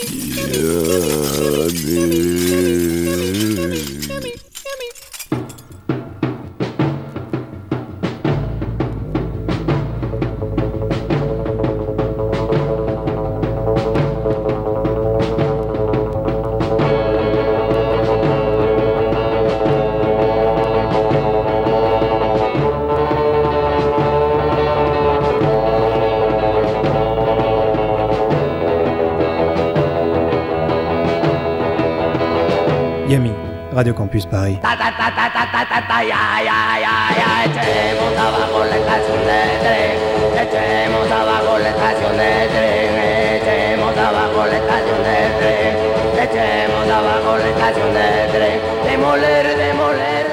Я demoler demoler demoler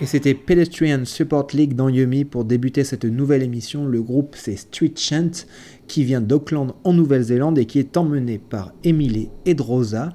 Et c'était Pedestrian Support League dans Yumi pour débuter cette nouvelle émission. Le groupe c'est Street Chant qui vient d'Auckland en Nouvelle-Zélande et qui est emmené par Emily Edrosa.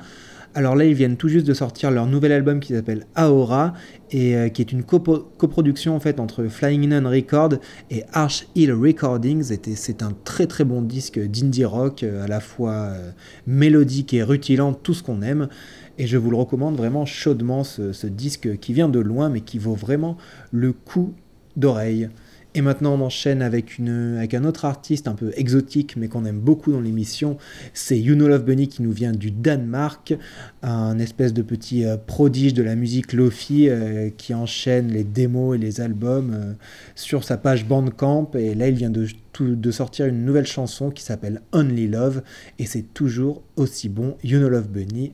Alors là, ils viennent tout juste de sortir leur nouvel album qui s'appelle Aora et euh, qui est une coproduction en fait entre Flying Nun Records et Arch Hill Recordings. C'est un très très bon disque d'indie rock, euh, à la fois euh, mélodique et rutilant, tout ce qu'on aime. Et je vous le recommande vraiment chaudement, ce disque qui vient de loin mais qui vaut vraiment le coup d'oreille. Et maintenant, on enchaîne avec, un autre artiste un peu exotique, mais qu'on aime beaucoup dans l'émission. C'est You Know Love Bunny qui nous vient du Danemark, un espèce de petit euh, prodige de la musique lofi euh, qui enchaîne les démos et les albums euh, sur sa page Bandcamp. Et là, il vient de, sortir une nouvelle chanson qui s'appelle Only Love, et c'est toujours aussi bon. You Know Love Bunny,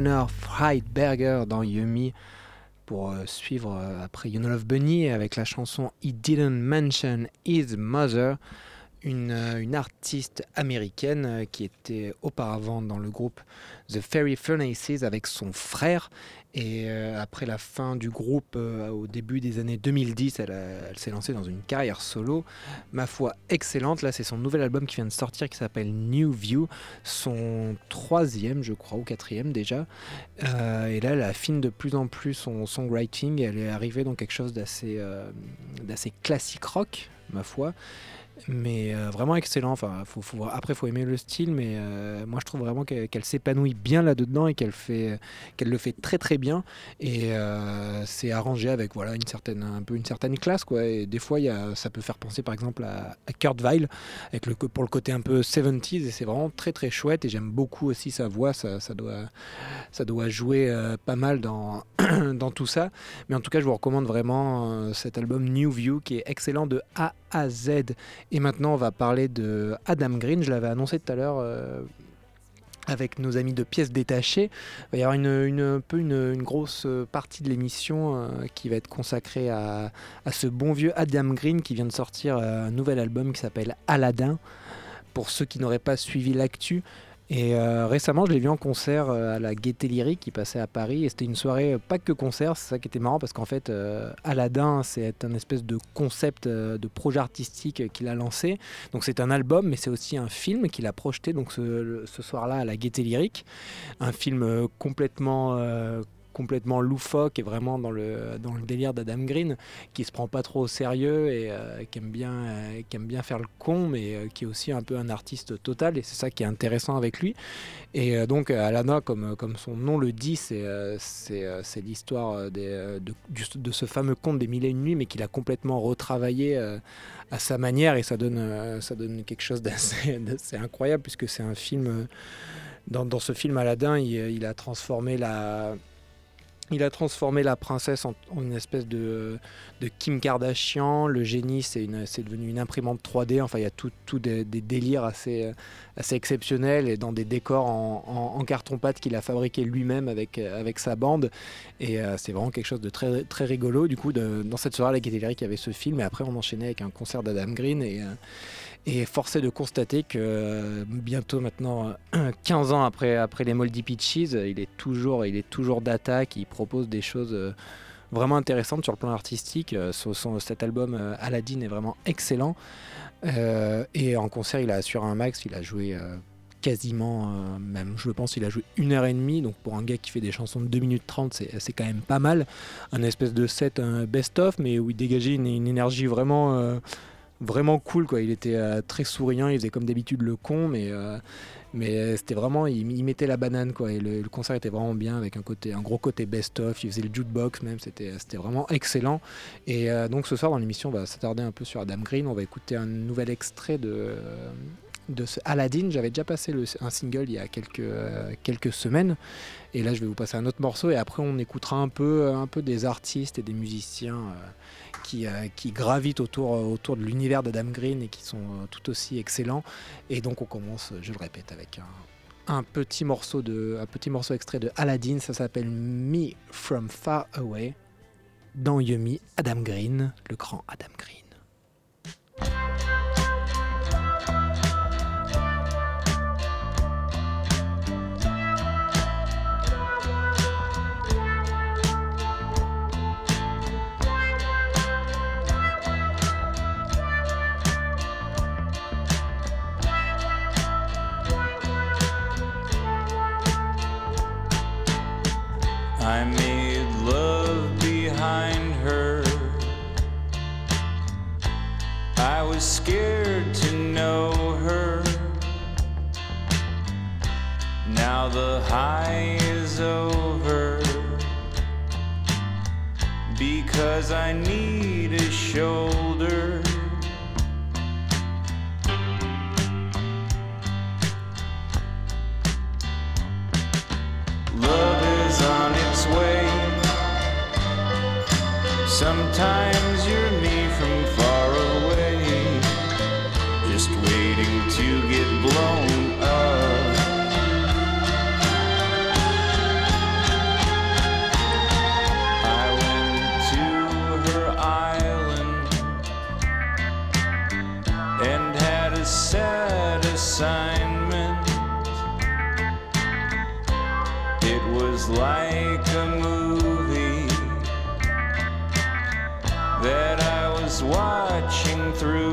Eleanor Friedberger dans Yumi pour euh, suivre euh, après You Love Bunny avec la chanson He Didn't Mention His Mother, une, euh, une artiste américaine qui était auparavant dans le groupe The Fairy Furnaces avec son frère. Et euh, après la fin du groupe euh, au début des années 2010, elle, a- elle s'est lancée dans une carrière solo, ma foi excellente. Là, c'est son nouvel album qui vient de sortir qui s'appelle New View, son troisième, je crois, ou quatrième déjà. Euh, et là, elle affine de plus en plus son songwriting. Elle est arrivée dans quelque chose euh, d'assez classique rock, ma foi. Mais euh, vraiment excellent. Enfin, faut, faut, après, faut aimer le style, mais euh, moi, je trouve vraiment qu'elle s'épanouit bien là-dedans et qu'elle fait, le fait très très bien. Et euh, c'est arrangé avec voilà une certaine, un peu une certaine classe, quoi. Et des fois, y a, ça peut faire penser, par exemple, à, Kurt Weill, avec le, pour le côté un peu 70s, et c'est vraiment très très chouette. Et j'aime beaucoup aussi sa voix. Ça, ça doit, ça doit jouer pas mal dans, dans tout ça. Mais en tout cas, je vous recommande vraiment cet album New View qui est excellent de A Et maintenant, on va parler de Adam Green. Je l'avais annoncé tout à l'heure. euh, avec nos amis de pièces détachées. Il va y avoir une, grosse partie de l'émission euh, qui va être consacrée à, à ce bon vieux Adam Green qui vient de sortir euh, un nouvel album qui s'appelle Aladdin. Pour ceux qui n'auraient pas suivi l'actu, et euh, récemment, je l'ai vu en concert euh, à la Gaieté Lyrique qui passait à Paris. Et c'était une soirée euh, pas que concert, c'est ça qui était marrant parce qu'en fait, Aladdin, c'est un espèce de concept de projet artistique qu'il a lancé. Donc c'est un album, mais c'est aussi un film qu'il a projeté donc ce, ce soir-là à la Gaieté Lyrique. Un film complètement. Complètement loufoque et vraiment dans le, dans le délire d'Adam Green qui se prend pas trop au sérieux et euh, qui, aime bien, euh, qui aime bien faire le con mais euh, qui est aussi un peu un artiste total et c'est ça qui est intéressant avec lui et donc Alana, comme, comme son nom le dit, c'est l'histoire de, de ce fameux conte des mille et une nuits, mais qu'il a complètement retravaillé à sa manière et ça donne, ça donne quelque chose d'assez incroyable puisque c'est un film. dans, dans ce film Aladdin, il a transformé la, il a transformé la princesse en, une espèce de, Kim Kardashian. Le génie, c'est devenu une imprimante 3D. Enfin, il y a tout, des, délires assez, exceptionnels et dans des décors en, carton-pâte qu'il a fabriqué lui-même avec, sa bande. Et euh, c'est vraiment quelque chose de très, très rigolo. Du coup, dans cette soirée, la il y avait ce film. Et après, on enchaînait avec un concert d'Adam Green. Euh, et forcé de constater que euh, bientôt maintenant, euh, 15 ans après, après les Moldy Peaches, il est toujours, il est toujours d'attaque, il propose des choses euh, vraiment intéressantes sur le plan artistique. Euh, cet album Aladdin est vraiment excellent. Et en concert, il a assuré un max, il a joué quasiment, même je pense, il a joué une heure et demie. Donc pour un gars qui fait des chansons de 2 minutes 30, c'est quand même pas mal. Un espèce de set best-of, mais où il dégageait une, une énergie vraiment... euh, vraiment cool quoi. Il était euh, très souriant, il faisait comme d'habitude le con, mais euh, mais c'était vraiment, il, mettait la banane quoi. Et le, concert était vraiment bien avec un côté, un gros côté best-of. Il faisait le jukebox même, c'était c'était vraiment excellent. Et euh, donc ce soir dans l'émission, on va s'attarder un peu sur Adam Green. On va écouter un nouvel extrait de de ce Aladdin. J'avais déjà passé le- un single il y a quelques, euh, quelques semaines. Et là, je vais vous passer un autre morceau. Et après, on écoutera un peu, un peu des artistes et des musiciens euh, qui, euh, qui gravitent autour, autour de l'univers d'Adam Green et qui sont euh, tout aussi excellents. Et donc, on commence, je le répète, avec un, un petit morceau de, un petit morceau extrait de Aladdin. Ça s'appelle Me From Far Away. Dans Yumi, Adam Green, le grand Adam Green. I made love behind her. I was scared to know her. Now the high is over. Because I need a shoulder. Sometimes you're me from far away, just waiting to get blown up. I went to her island and had a sad assignment. It was like watching through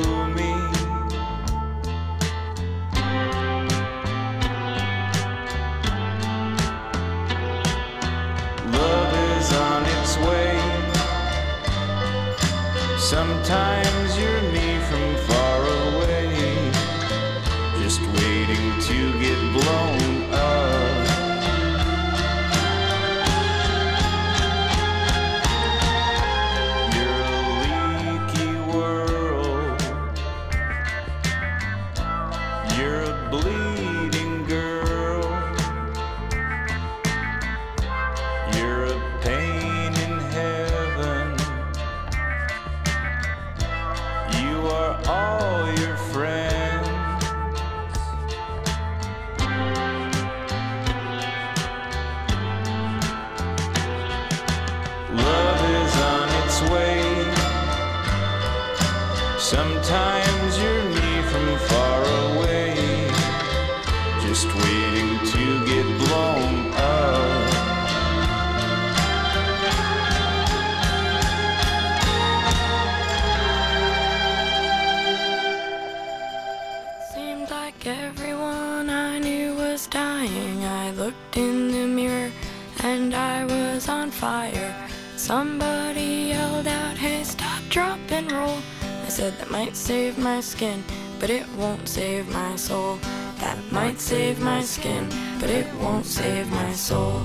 skin, but it won't save my soul. That might save my skin, but it won't save my soul.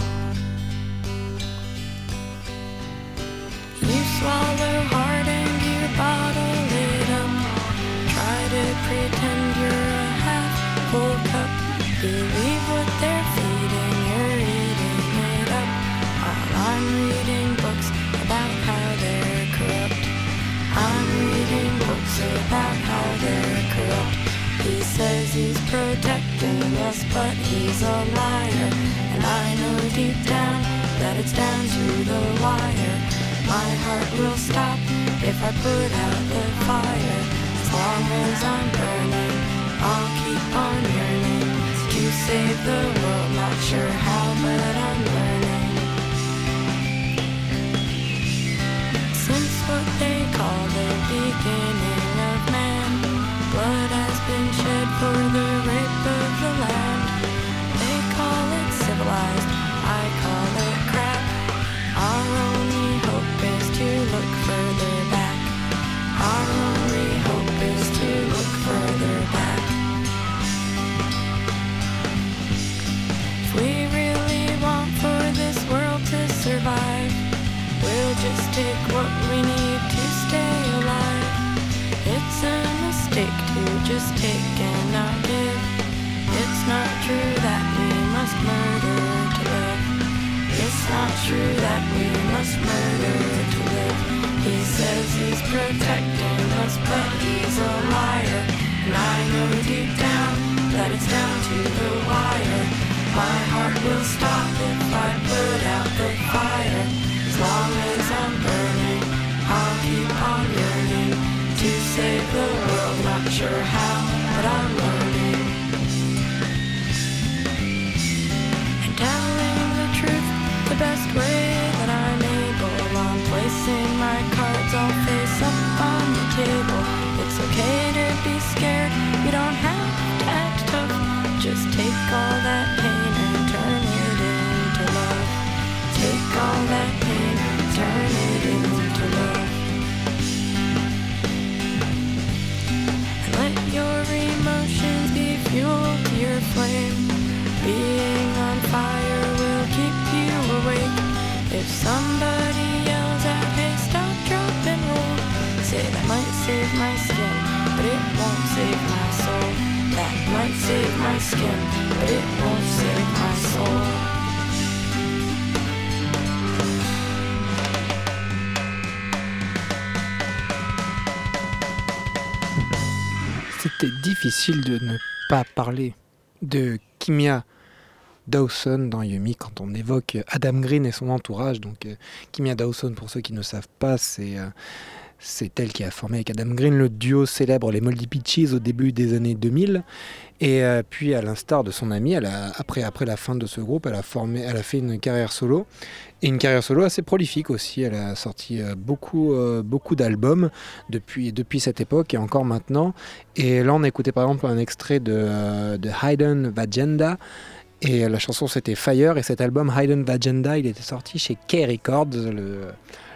You swallow about how they're corrupt. He says he's protecting us, but he's a liar. And I know deep down that it's down to the wire. My heart will stop if I put out the fire. As long as I'm burning, I'll keep on yearning to save the world. Not sure how, but I'm learning. Since what they call the beginning for the rape of the land. They call it civilized, I call it crap. Our only hope is to look further back. Our only hope is to look further back. If we really want for this world to survive, we'll just take what we need to stay alive. It's a mistake to just take not true that we must murder to live. He says he's protecting us, but he's a liar. And I know deep down that it's down to the wire. My heart will stop if I put out the fire. If somebody yells out, hey, stop, drop, and roll, say that might save my skin, but it won't save my soul. That might save my skin, but it won't save my soul. C'était difficile de ne pas parler de Kimia Dawson dans Yumi quand on évoque Adam Green et son entourage. Donc, euh, Kimia Dawson, pour ceux qui ne savent pas, c'est euh, c'est elle qui a formé avec Adam Green le duo célèbre Les Moldy Peaches au début des années 2000. Et euh, puis, à l'instar de son ami, elle a, après, après la fin de ce groupe, elle a, formé, elle a fait une carrière solo. Et une carrière solo assez prolifique aussi. Elle a sorti beaucoup, beaucoup d'albums depuis, depuis cette époque et encore maintenant. Et là, on a écouté par exemple un extrait de, de Hayden Vagenda. Et la chanson c'était Fire. Et cet album Hayden Vagenda, il était sorti chez K Records, le,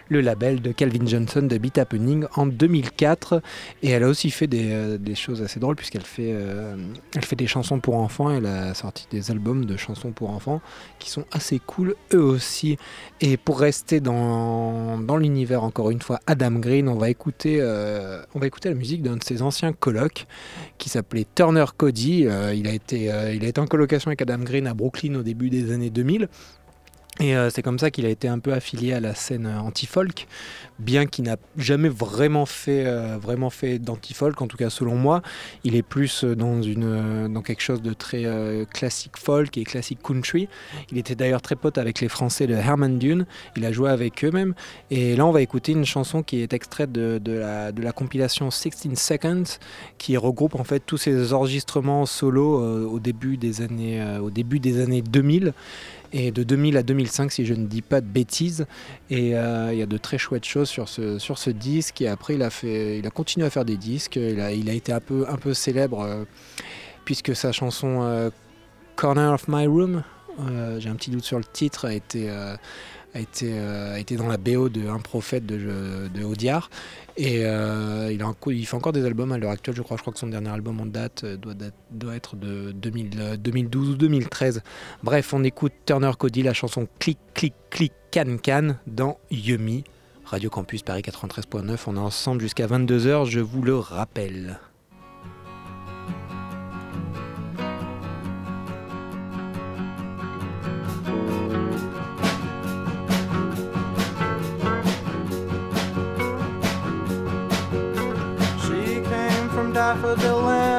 le label de Calvin Johnson de Beat Happening en 2004. Et elle a aussi fait des, euh, choses assez drôles puisqu'elle fait, euh, fait des chansons pour enfants. Elle a sorti des albums de chansons pour enfants qui sont assez cool eux aussi. Et pour rester dans, l'univers encore une fois Adam Green, on va écouter, euh, on va écouter la musique d'un de ses anciens colocs qui s'appelait Turner Cody. Il, a été, il a été en colocation avec Adam Green à Brooklyn au début des années 2000. Et euh, c'est comme ça qu'il a été un peu affilié à la scène euh, anti-folk, bien qu'il n'a jamais vraiment fait, euh, fait d'anti-folk, en tout cas selon moi. Il est plus dans, une, dans quelque chose de très classique folk et classique country. Il était d'ailleurs très pote avec les Français de Herman Dune, il a joué avec eux même. Et là on va écouter une chanson qui est extraite de, de la, de la compilation 16 Seconds, qui regroupe en fait tous ces enregistrements solo au, début des années, au début des années 2000 et de 2000 à 2005 si je ne dis pas de bêtises. Et euh, il y a de très chouettes choses sur ce, sur ce disque. Et après il a, fait, il a continué à faire des disques. Il a, il a été un peu, célèbre euh, puisque sa chanson euh, Corner of My Room j'ai un petit doute sur le titre a été, a été, euh, été dans la BO de Un prophète de, de Audiard et euh, il, fait encore des albums à l'heure actuelle je crois, je crois que son dernier album en date euh, doit, être de 2000, euh, 2012 ou 2013 Bref, on écoute Turner Cody, la chanson Clic, clic, clic, can, can dans Yumi, Radio Campus Paris 93.9. On est ensemble jusqu'à 22h, je vous le rappelle. Daffodil Land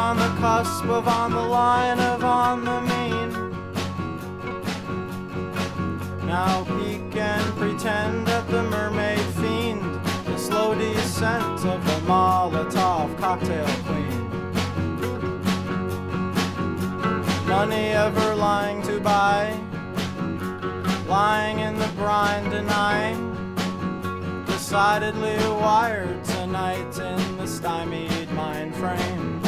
on the cusp of on the line of on the mean. Now peek and pretend at the mermaid fiend. the slow descent of the Molotov cocktail queen. Money ever lying to buy, lying in the brine denying. Decidedly wired tonight in the stymied mind frame.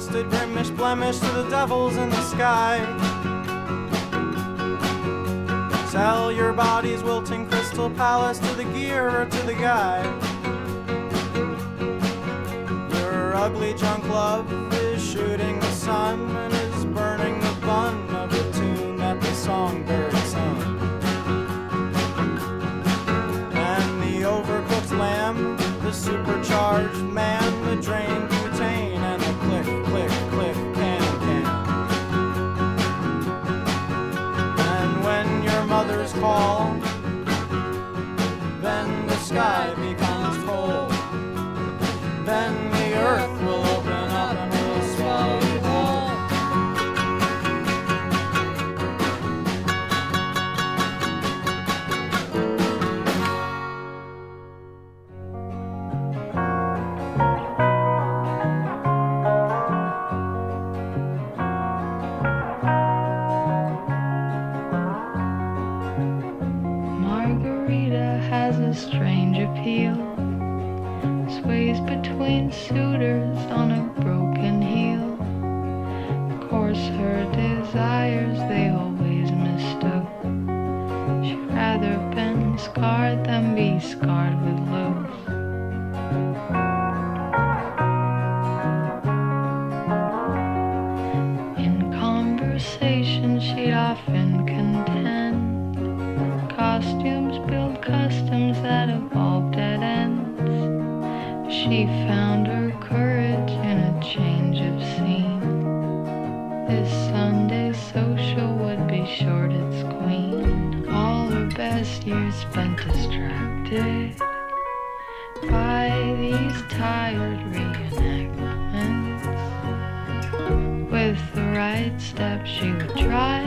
Twisted, grimish, blemish to the devils in the sky. Sell your body's wilting crystal palace to the gear or to the guy. Your ugly junk love is shooting the sun and is burning the bun of the tune at the songbird sung. And the overcooked lamb, the supercharged man, the drained often contend. Costumes build customs that evolve dead ends. She found her courage in a change of scene. This Sunday social would be short its queen. All her best years spent distracted by these tired reenactments. With the right step, she would try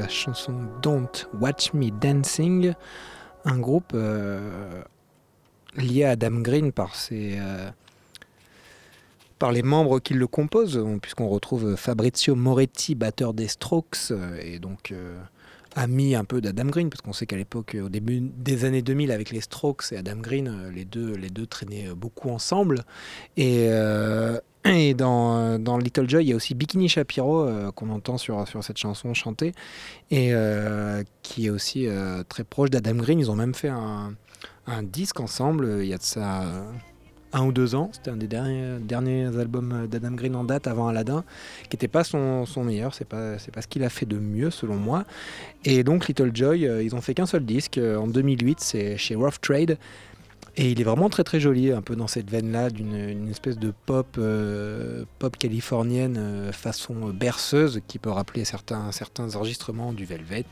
la chanson Don't Watch Me Dancing, un groupe euh, lié à Adam Green par ses, euh, par les membres qui le composent, puisqu'on retrouve Fabrizio Moretti, batteur des Strokes, euh, et donc ami un peu d'Adam Green, parce qu'on sait qu'à l'époque, au début des années 2000, avec les Strokes et Adam Green, euh, les deux, les deux traînaient euh, beaucoup ensemble. Et, euh, et dans, dans Little Joy, il y a aussi Bikini Shapiro, euh, qu'on entend sur, sur cette chanson chanter, et euh, qui est aussi euh, très proche d'Adam Green. Ils ont même fait un, un disque ensemble, il y a de ça euh, un ou deux ans. C'était un des derniers, albums d'Adam Green en date avant Aladdin, qui n'était pas son, son meilleur. C'est pas, c'est pas ce qu'il a fait de mieux, selon moi. Et donc, Little Joy, euh, ils ont fait qu'un seul disque. euh, En 2008, c'est chez Rough Trade. Et il est vraiment très très joli, un peu dans cette veine-là, d'une une espèce de pop, euh, pop californienne euh, façon berceuse qui peut rappeler certains, certains enregistrements du Velvet.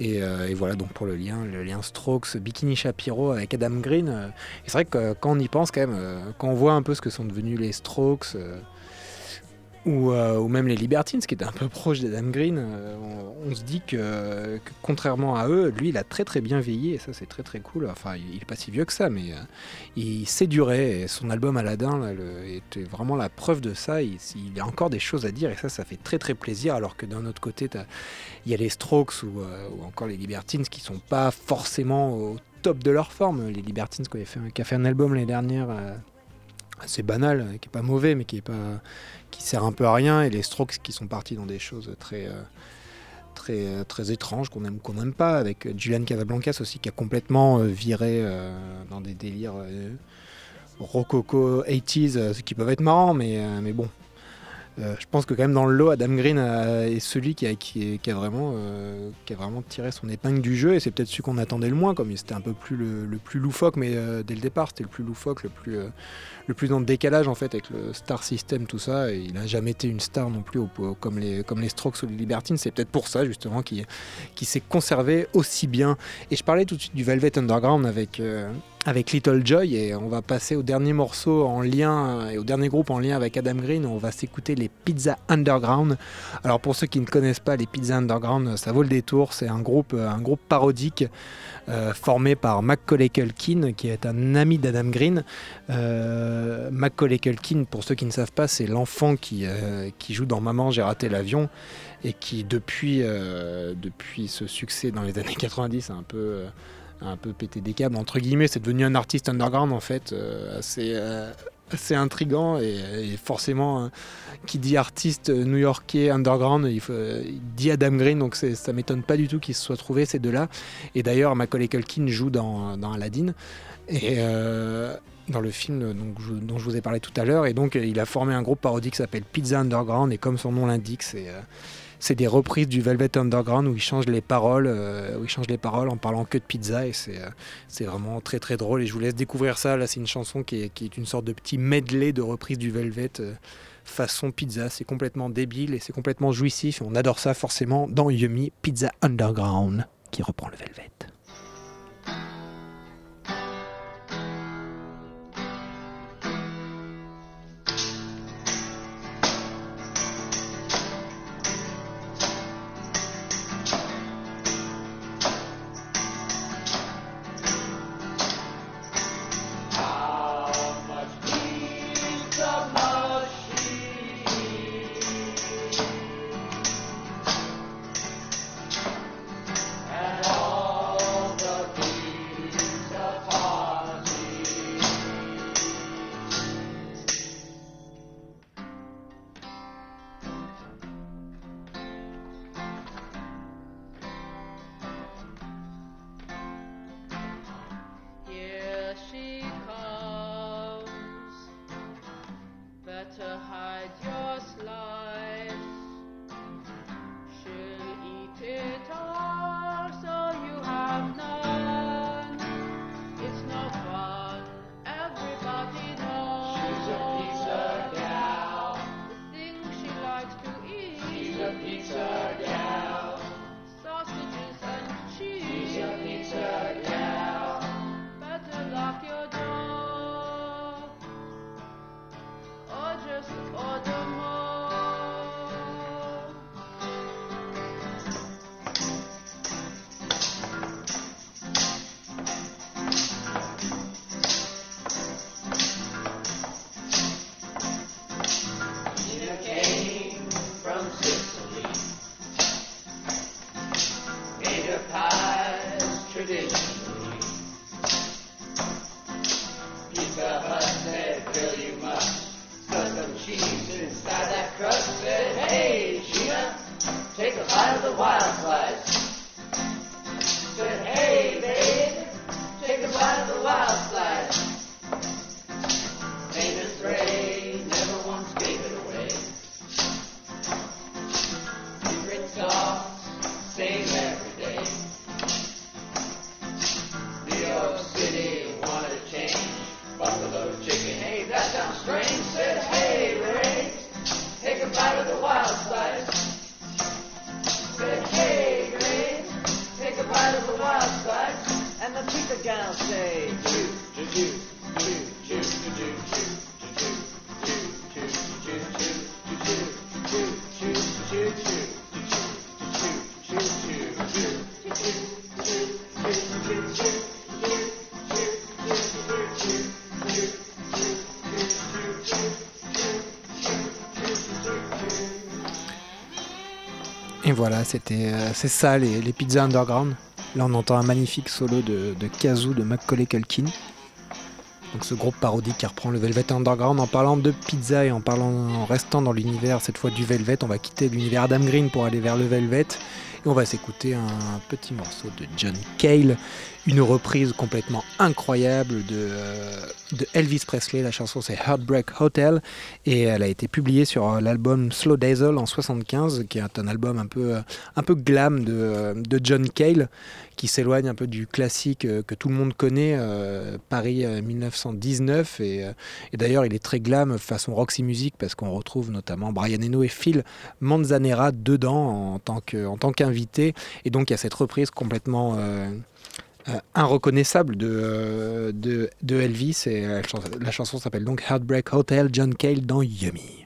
Et, euh, et voilà donc pour le lien, le lien Strokes, Bikini Shapiro avec Adam Green. et c'est vrai que quand on y pense quand même, quand on voit un peu ce que sont devenus les Strokes, ou, euh, ou même les Libertines, qui étaient un peu proches d'Adam Green, euh, on, se dit que, contrairement à eux, lui, il a très très bien vieilli, et ça c'est très très cool. Enfin, il il est pas si vieux que ça, mais euh, il s'est duré, et son album Aladdin était vraiment la preuve de ça. Il, a encore des choses à dire, et ça, ça fait très très plaisir, alors que d'un autre côté, il y a les Strokes ou, euh, ou encore les Libertines qui sont pas forcément au top de leur forme. Les Libertines qui, avaient fait, a fait un album l'année dernière euh, assez banal, qui est pas mauvais, mais qui est pas qui sert un peu à rien, et les Strokes qui sont partis dans des choses très euh, très euh, très étranges qu'on aime qu'on n'aime pas, avec Julian Casablancas aussi qui a complètement euh, viré euh, dans des délires rococo 80s, euh, qui peuvent être marrants, mais mais bon. Euh, je pense que quand même dans le lot, Adam Green a- est celui qui a, vraiment, euh, qui a vraiment tiré son épingle du jeu et c'est peut-être celui qu'on attendait le moins, comme c'était un peu plus le, plus loufoque, mais euh, dès le départ c'était le plus loufoque, le plus, euh, le plus dans le décalage en fait avec le star system, tout ça. Et il n'a jamais été une star non plus au- au- comme, les, comme les Strokes ou les Libertines. C'est peut-être pour ça justement qu'il qui s'est conservé aussi bien. Et je parlais tout de suite du Velvet Underground avec, euh, avec Little Joy et on va passer au dernier morceau en lien euh, et au dernier groupe en lien avec Adam Green. On va s'écouter les Pizza Underground. Alors pour ceux qui ne connaissent pas les Pizza Underground, ça vaut le détour. C'est un groupe, euh, un groupe parodique euh, formé par Macaulay Culkin, qui est un ami d'Adam Green. Euh, Macaulay Culkin, pour ceux qui ne savent pas, c'est l'enfant qui, euh, joue dans Maman, j'ai raté l'avion et qui depuis, euh, depuis ce succès dans les années 90 a un peu, euh, un peu pété des câbles, entre guillemets, c'est devenu un artiste underground en fait, euh, assez, euh, assez intrigant et, forcément euh, qui dit artiste new-yorkais underground, il, faut- dit Adam Green, donc ça m'étonne pas du tout qu'ils se soient trouvés ces deux-là. Et d'ailleurs, Macaulay Culkin joue dans, dans Aladdin. Et euh, dans le film dont je vous ai parlé tout à l'heure. Et donc, il a formé un groupe parodique qui s'appelle Pizza Underground. Et comme son nom l'indique, c'est c'est des reprises du Velvet Underground où il change les paroles, euh, où il change les paroles en parlant que de pizza. Et c'est euh, c'est vraiment très très drôle. Et je vous laisse découvrir ça. Là, c'est une chanson qui est, une sorte de petit medley de reprises du Velvet. euh, façon pizza, c'est complètement débile et c'est complètement jouissif. On adore ça forcément dans Yumi Pizza Underground qui reprend le Velvet. Voilà, c'était, euh, c'est ça les, pizzas underground. Là, on entend un magnifique solo de, de kazoo de Macaulay Culkin. Donc ce groupe parodique qui reprend le Velvet Underground en parlant de pizza et en parlant en restant dans l'univers cette fois du Velvet, on va quitter l'univers Adam Green pour aller vers le Velvet et on va s'écouter un petit morceau de John Cale, une reprise complètement incroyable de, euh, Elvis Presley. La chanson c'est Heartbreak Hotel et elle a été publiée sur euh, l'album Slow Dazzle en 75, qui est un album un peu, euh, un peu glam de, John Cale, qui s'éloigne un peu du classique que tout le monde connaît, Paris euh, 1919. Et, d'ailleurs, il est très glam façon Roxy Music parce qu'on retrouve notamment Brian Eno et Phil Manzanera dedans en tant que- Et donc, il y a cette reprise complètement euh, euh, euh, de, de Elvis. Et la chanson, chanson s'appelle donc Heartbreak Hotel, John Cale dans Yummy.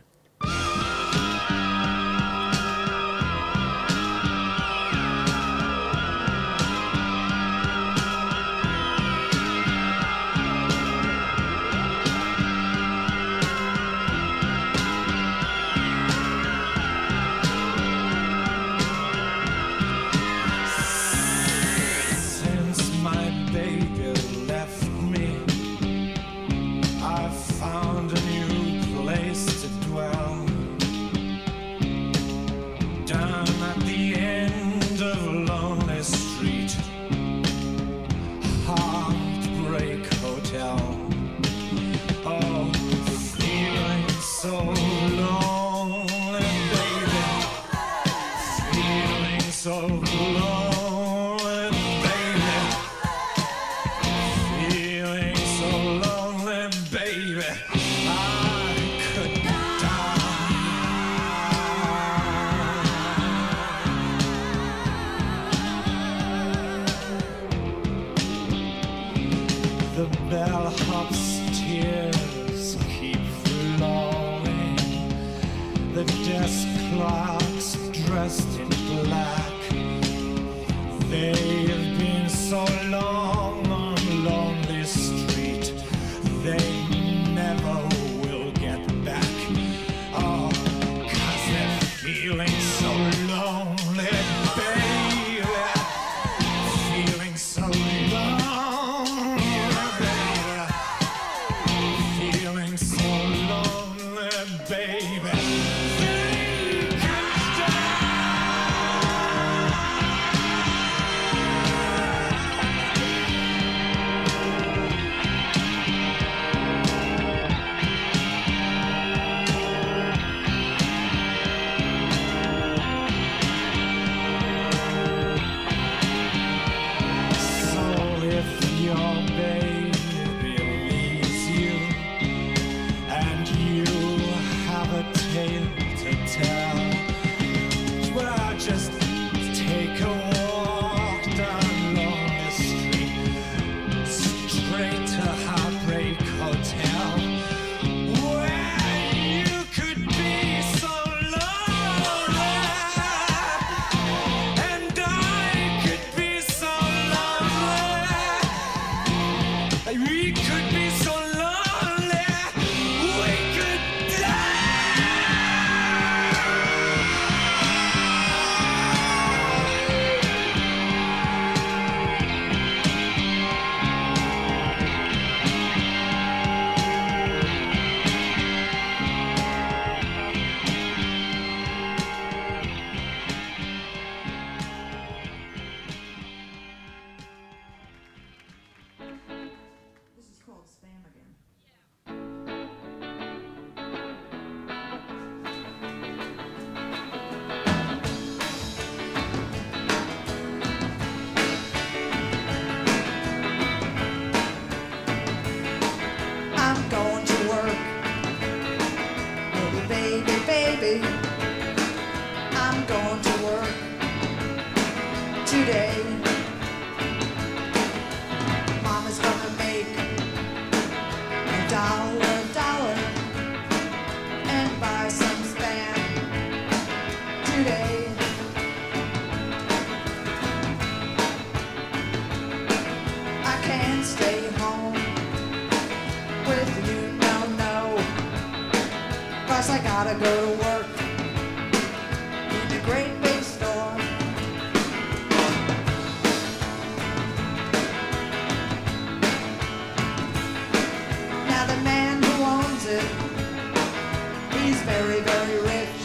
Very, very rich.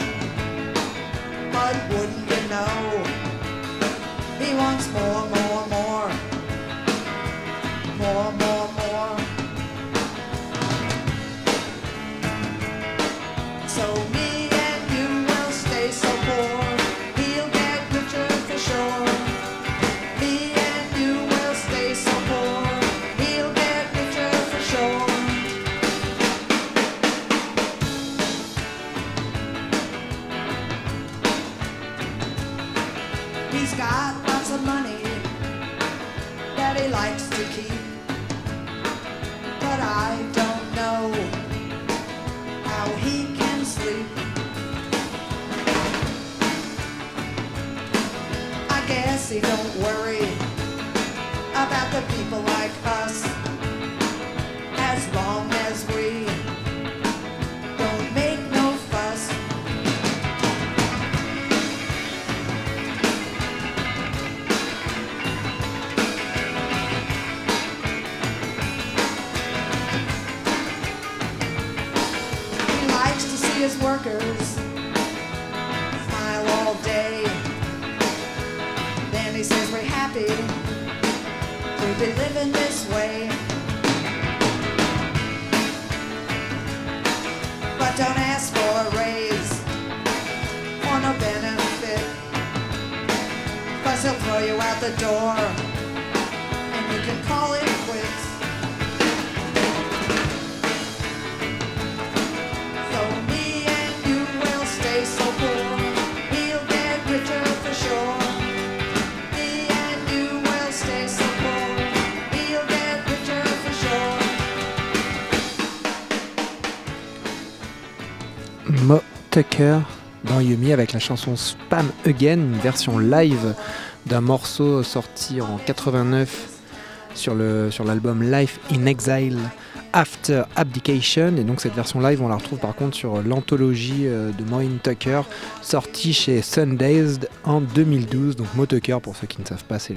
But wouldn't you know, he wants more, more, Tucker dans Yumi avec la chanson Spam Again, une version live d'un morceau sorti en 89 sur l'album Life in Exile After Abdication. Et donc cette version live on la retrouve par contre sur l'anthologie euh, de Maureen Tucker sortie chez Sundazed en 2012 donc Mo Tucker pour ceux qui ne savent pas c'est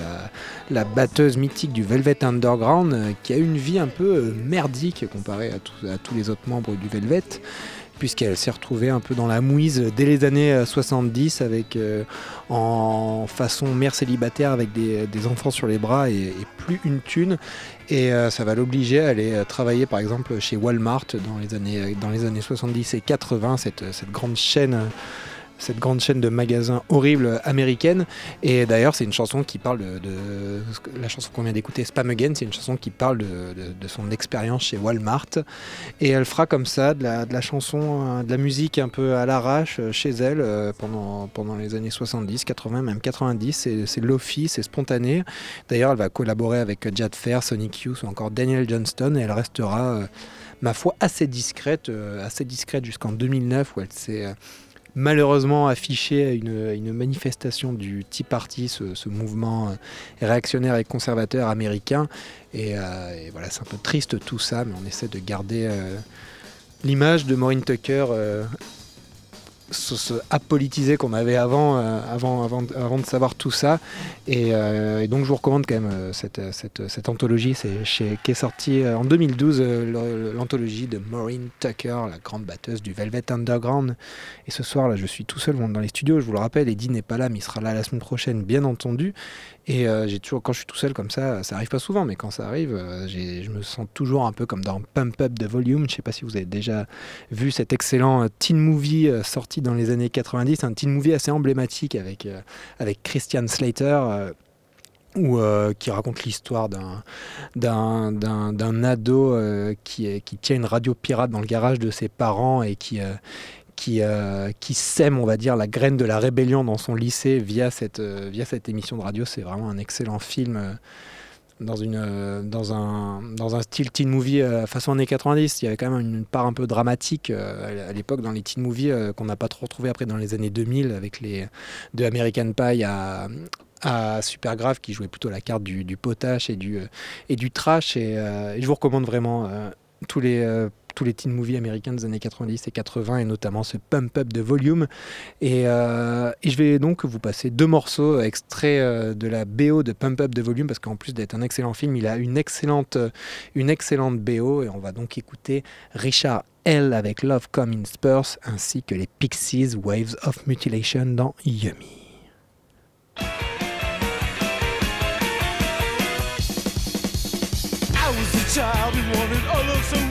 la, batteuse mythique du Velvet Underground euh, qui a une vie un peu euh, merdique comparée à tous les autres membres du Velvet puisqu'elle s'est retrouvée un peu dans la mouise dès les années euh, 70 avec euh, en façon mère célibataire avec des, enfants sur les bras et, plus une thune. Et euh, ça va l'obliger à aller euh, travailler par exemple chez Walmart dans les années, dans les années 70 et 80 cette, cette grande chaîne euh, cette grande chaîne de magasins horribles américaine. Et d'ailleurs, c'est une chanson qui parle de, la chanson qu'on vient d'écouter, Spam Again, c'est une chanson qui parle de, son expérience chez Walmart. Et elle fera comme ça de la, chanson, euh, de la musique un peu à l'arrache euh, chez elle euh, pendant, pendant les années 70, 80, même 90. C'est- lofi, c'est spontané. D'ailleurs, elle va collaborer avec Jad Fair, Sonic Youth ou encore Daniel Johnston et elle restera, ma foi, assez discrète, assez discrète jusqu'en 2009 où elle s'est malheureusement affichée à une, manifestation du Tea Party, ce, mouvement euh, réactionnaire et conservateur américain. Et, euh, et voilà, c'est un peu triste tout ça, mais on essaie de garder euh, l'image de Maureen Tucker ce, ce apolitisé qu'on avait avant, euh, avant, avant, avant de savoir tout ça. Et, euh, donc je vous recommande quand même euh, cette, cette, cette anthologie c'est chez, qui est sortie en 2012, euh, le- l'anthologie de Maureen Tucker, la grande batteuse du Velvet Underground. Et ce soir là, je suis tout seul dans les studios, je vous le rappelle, Eddie n'est pas là, mais il sera là la semaine prochaine, bien entendu. Et toujours, quand je suis tout seul comme ça, ça arrive pas souvent, mais quand ça arrive, je me sens toujours un peu comme dans Pump Up de Volume. Je sais pas si vous avez déjà vu cet excellent teen movie sorti dans les années 90, un teen movie assez emblématique avec, euh, avec Christian Slater. euh, où, euh, qui raconte l'histoire d'un, ado qui, qui tient une radio pirate dans le garage de ses parents et qui, qui, qui sème, on va dire, la graine de la rébellion dans son lycée via cette, via cette émission de radio. C'est vraiment un excellent film dans, une, euh, dans, un, dans un style teen movie euh, façon années 90. Il y avait quand même une part un peu dramatique euh, à l'époque dans les teen movies qu'on n'a pas trop retrouvé après dans les années 2000 avec les de American Pie à à Supergrave qui jouait plutôt la carte du, du potache et du, et du trash et, je vous recommande vraiment tous les, tous les teen movies américains des années 90 et 80, et notamment ce Pump Up de Volume. Euh, et, je vais donc vous passer deux morceaux extraits euh, de la BO de Pump Up de Volume, parce qu'en plus d'être un excellent film, il a une excellente, une excellente BO, et on va donc écouter Richard L avec Love Come in Spurs, ainsi que les Pixies Waves of Mutilation dans Yummy. child and wanted all of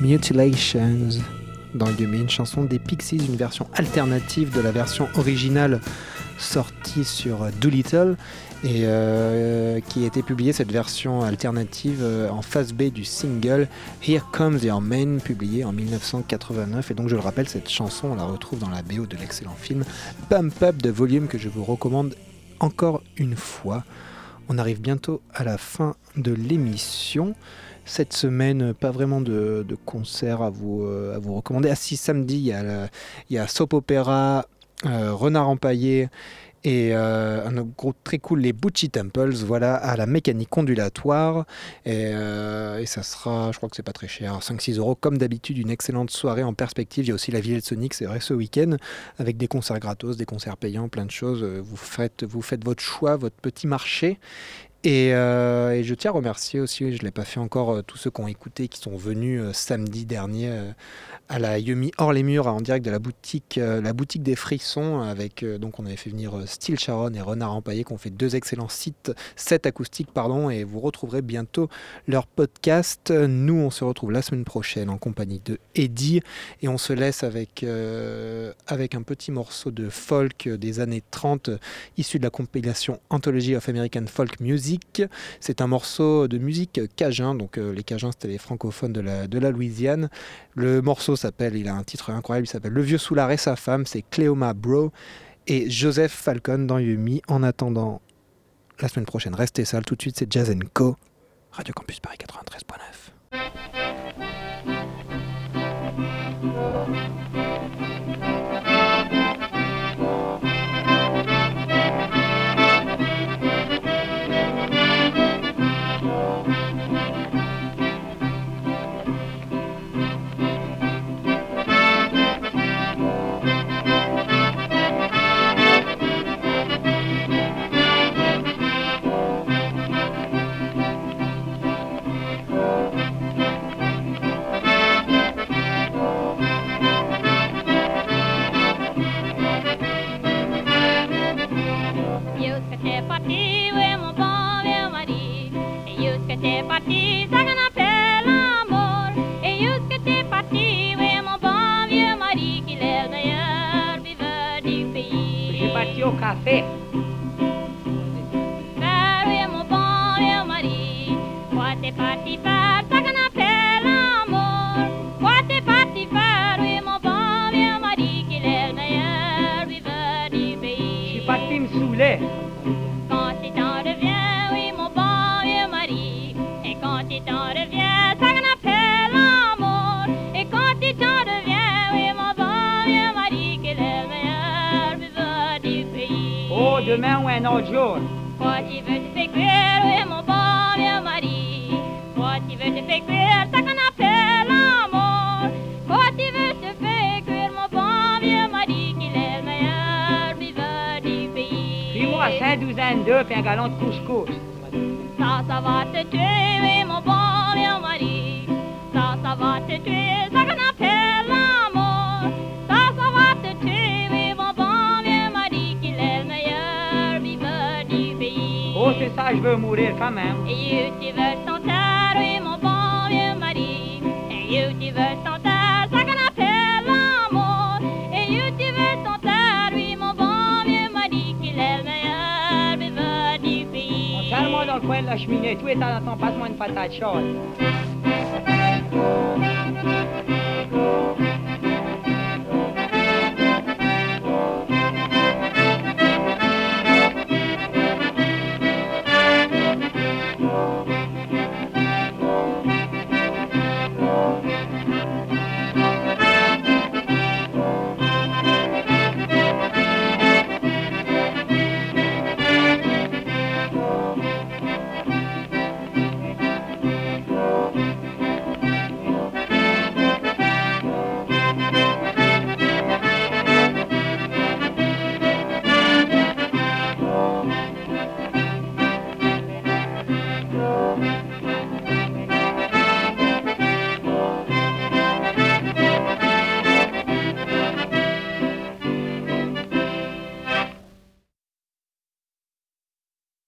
Mutilations dans Yumi, une chanson des Pixies, une version alternative de la version originale sortie sur Doolittle et euh, qui a été publiée, cette version alternative euh, en face B du single Here Comes Your Man, publié en 1989. Et donc je le rappelle, cette chanson, on la retrouve dans la BO de l'excellent film Pump Up de Volume que je vous recommande encore une fois. On arrive bientôt à la fin de l'émission. Cette semaine, pas vraiment de, de concert à vous, euh, à vous recommander. Ah si, samedi, il y a, Soap Opera, euh, Renard Empaillé et euh, un groupe très cool, les Bucci Temples, voilà, à la mécanique ondulatoire. Et, euh, et ça sera, je crois que c'est pas très cher, 5-6 euros. Comme d'habitude, une excellente soirée en perspective. Il y a aussi la Villette Sonic, c'est vrai, ce week-end, avec des concerts gratos, des concerts payants, plein de choses. Vous faites, vous faites votre choix, votre petit marché. Et, euh, et je tiens à remercier aussi, je ne l'ai pas fait encore, euh, tous ceux qui ont écouté, qui sont venus euh, samedi dernier à la Yumi hors les murs, en direct de la boutique, la boutique des frissons. Avec, donc on avait fait venir Steel Sharon et Renard Empaillé, qui ont fait deux excellents sites, sets acoustiques, pardon, et vous retrouverez bientôt leur podcast. Nous, on se retrouve la semaine prochaine en compagnie de Eddie, et on se laisse avec, avec un petit morceau de folk des années 30 issu de la compilation Anthology of American Folk Music. C'est un morceau de musique cajun, donc euh, les cajuns c'était les francophones de la, Louisiane. Le morceau s'appelle, il a un titre incroyable, il s'appelle Le vieux soulard et sa femme, c'est Cléoma Bro et Joseph Falcon dans Yumi. En attendant la semaine prochaine, restez sales, tout de suite c'est Jazz Co, Radio Campus Paris 93.9. café. Faire, où est mon bon vieux mari? Demain ou un autre jour. Quoi tu veux te faire cuire, oui, mon bon vieux mari. Quoi tu veux te faire cuire, ça qu'on appelle l'amour. Quoi tu veux te faire cuire, mon bon vieux mari, qu'il est le meilleur buveur du pays. Puis-moi cinq douzaines d'œufs et un gallon de couscous. Ça, ça va te tuer, oui, mon bon vieux mari. Ça, ça va te tuer, ça qu'on appelle ça, je veux mourir quand même. Et tu veux chanter, oui, mon bon vieux mari. Et tu veux chanter, ça qu'on appelle l'amour. Et tu veux chanter, oui, mon bon vieux mari, qu'il est le meilleur buveur du pays. Serre-moi dans le coin de la cheminée, tout est dans ton passe-moi une patate chaude.